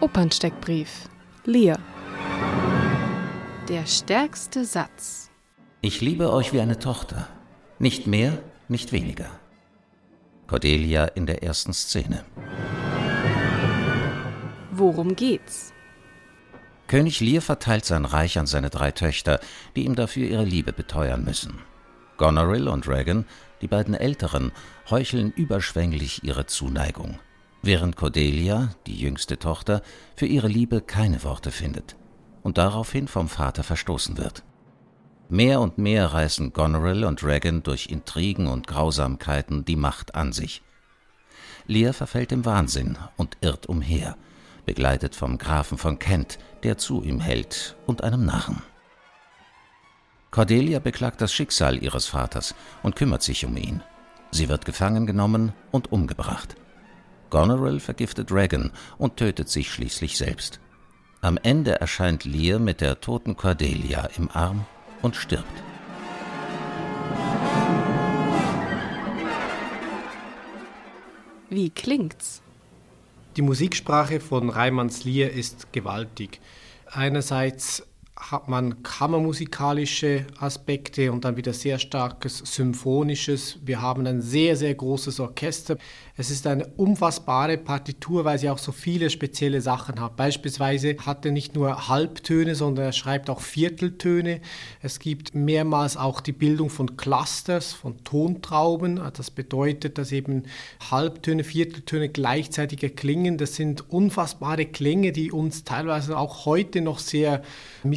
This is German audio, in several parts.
Opernsteckbrief. Lear. Der stärkste Satz. Ich liebe euch wie eine Tochter. Nicht mehr, nicht weniger. Cordelia in der ersten Szene. Worum geht's? König Lear verteilt sein Reich an seine drei Töchter, die ihm dafür ihre Liebe beteuern müssen. Goneril und Regan, die beiden Älteren, heucheln überschwänglich ihre Zuneigung, während Cordelia, die jüngste Tochter, für ihre Liebe keine Worte findet und daraufhin vom Vater verstoßen wird. Mehr und mehr reißen Goneril und Regan durch Intrigen und Grausamkeiten die Macht an sich. Lear verfällt im Wahnsinn und irrt umher, begleitet vom Grafen von Kent, der zu ihm hält, und einem Narren. Cordelia beklagt das Schicksal ihres Vaters und kümmert sich um ihn. Sie wird gefangen genommen und umgebracht. Goneril vergiftet Regan und tötet sich schließlich selbst. Am Ende erscheint Lear mit der toten Cordelia im Arm und stirbt. Wie klingt's? Die Musiksprache von Reimanns Lier ist gewaltig. Einerseits hat man kammermusikalische Aspekte und dann wieder sehr starkes symphonisches. Wir haben ein sehr, sehr großes Orchester. Es ist eine unfassbare Partitur, weil sie auch so viele spezielle Sachen hat. Beispielsweise hat er nicht nur Halbtöne, sondern er schreibt auch Vierteltöne. Es gibt mehrmals auch die Bildung von Clusters, von Tontrauben. Das bedeutet, dass eben Halbtöne, Vierteltöne gleichzeitig erklingen. Das sind unfassbare Klänge, die uns teilweise auch heute noch sehr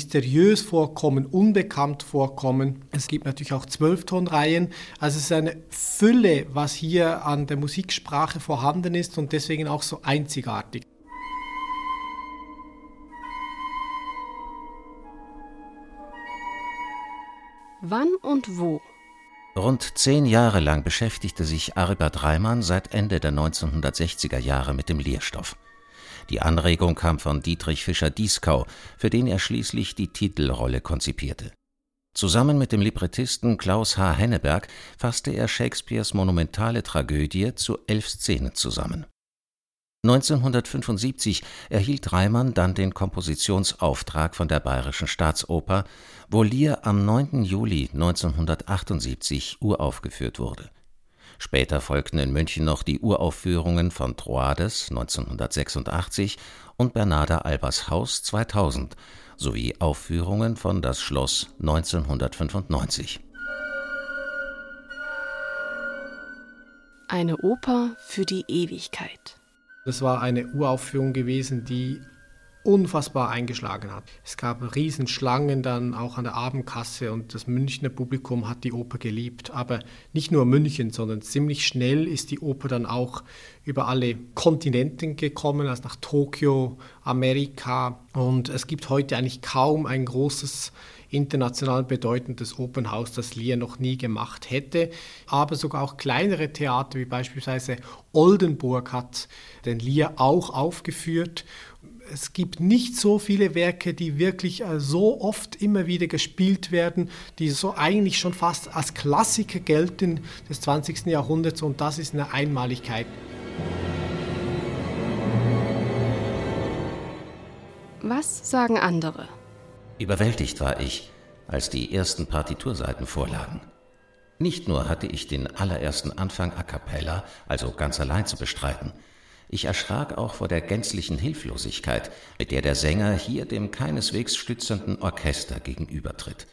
mysteriös vorkommen, unbekannt vorkommen. Es gibt natürlich auch Zwölftonreihen. Also es ist eine Fülle, was hier an der Musiksprache vorhanden ist und deswegen auch so einzigartig. Wann und wo? Rund zehn Jahre lang beschäftigte sich Aribert Reimann seit Ende der 1960er Jahre mit dem Lehrstoff. Die Anregung kam von Dietrich Fischer-Dieskau, für den er schließlich die Titelrolle konzipierte. Zusammen mit dem Librettisten Klaus H. Henneberg fasste er Shakespeares monumentale Tragödie zu elf Szenen zusammen. 1975 erhielt Reimann dann den Kompositionsauftrag von der Bayerischen Staatsoper, wo Lear am 9. Juli 1978 uraufgeführt wurde Später folgten in München noch die Uraufführungen von Troades 1986 und Bernarda Albers Haus 2000 sowie Aufführungen von Das Schloss 1995. Eine Oper für die Ewigkeit. Das war eine Uraufführung gewesen, die unfassbar eingeschlagen hat. Es gab Riesenschlangen dann auch an der Abendkasse und das Münchner Publikum hat die Oper geliebt. Aber nicht nur München, sondern ziemlich schnell ist die Oper dann auch über alle Kontinenten gekommen, also nach Tokio, Amerika. Und es gibt heute eigentlich kaum ein großes international bedeutendes Opernhaus, das Lear noch nie gemacht hätte. Aber sogar auch kleinere Theater wie beispielsweise Oldenburg hat den Lear auch aufgeführt es gibt nicht so viele Werke, die wirklich äh, so oft immer wieder gespielt werden, die so eigentlich schon fast als Klassiker gelten des 20. Jahrhunderts und das ist eine Einmaligkeit. Was sagen andere? Überwältigt war ich, als die ersten Partiturseiten vorlagen. Nicht nur hatte ich den allerersten Anfang a cappella, also ganz allein zu bestreiten, ich erschrak auch vor der gänzlichen Hilflosigkeit, mit der der Sänger hier dem keineswegs stützenden Orchester gegenübertritt.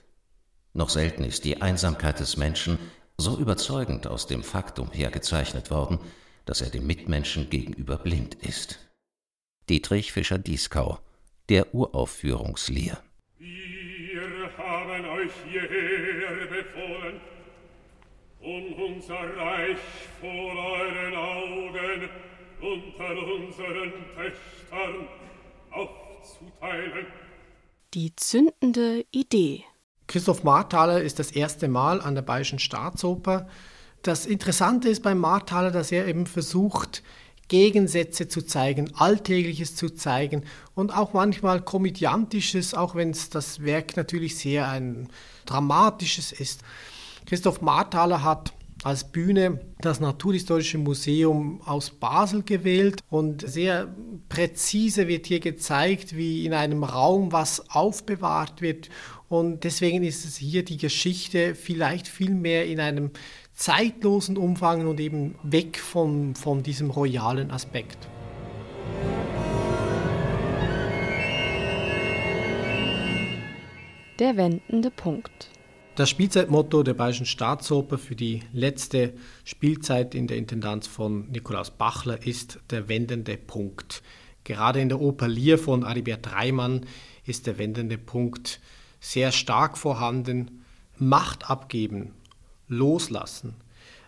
Noch selten ist die Einsamkeit des Menschen so überzeugend aus dem Faktum hergezeichnet worden, dass er dem Mitmenschen gegenüber blind ist. Dietrich Fischer-Dieskau, der Uraufführungslehr. Wir haben euch hierher befohlen, um unser Reich vor euren Augen unter unseren Töchtern aufzuteilen. Die zündende Idee. Christoph Marthaler ist das erste Mal an der Bayerischen Staatsoper. Das Interessante ist beim Marthaler, dass er eben versucht, Gegensätze zu zeigen, Alltägliches zu zeigen und auch manchmal Komödiantisches, auch wenn das Werk natürlich sehr ein dramatisches ist. Christoph Marthaler hat als Bühne das Naturhistorische Museum aus Basel gewählt und sehr präzise wird hier gezeigt, wie in einem Raum was aufbewahrt wird und deswegen ist es hier die Geschichte vielleicht viel mehr in einem zeitlosen Umfang und eben weg von, von diesem royalen Aspekt. Der wendende Punkt. Das Spielzeitmotto der Bayerischen Staatsoper für die letzte Spielzeit in der Intendanz von Nikolaus Bachler ist der wendende Punkt. Gerade in der Oper Lier von Aribert Reimann ist der wendende Punkt sehr stark vorhanden. Macht abgeben, loslassen.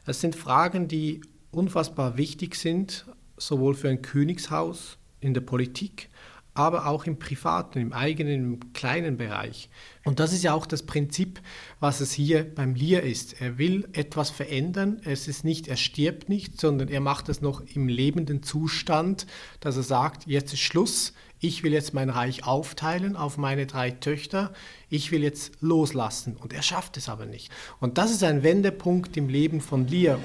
Das sind Fragen, die unfassbar wichtig sind, sowohl für ein Königshaus in der Politik, aber auch im privaten, im eigenen, im kleinen Bereich. Und das ist ja auch das Prinzip, was es hier beim Lear ist. Er will etwas verändern. Es ist nicht, er stirbt nicht, sondern er macht es noch im lebenden Zustand, dass er sagt, jetzt ist Schluss. Ich will jetzt mein Reich aufteilen auf meine drei Töchter. Ich will jetzt loslassen. Und er schafft es aber nicht. Und das ist ein Wendepunkt im Leben von Lear.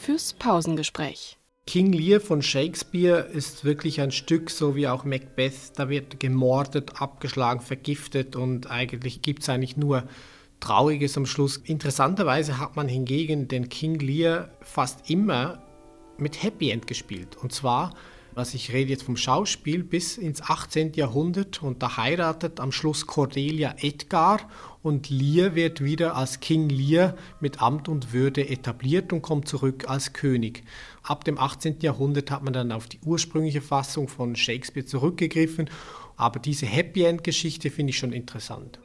Fürs Pausengespräch. King Lear von Shakespeare ist wirklich ein Stück, so wie auch Macbeth. Da wird gemordet, abgeschlagen, vergiftet und eigentlich gibt es eigentlich nur Trauriges am Schluss. Interessanterweise hat man hingegen den King Lear fast immer mit Happy End gespielt. Und zwar was ich rede jetzt vom Schauspiel, bis ins 18. Jahrhundert und da heiratet am Schluss Cordelia Edgar und Lear wird wieder als King Lear mit Amt und Würde etabliert und kommt zurück als König. Ab dem 18. Jahrhundert hat man dann auf die ursprüngliche Fassung von Shakespeare zurückgegriffen, aber diese Happy End Geschichte finde ich schon interessant.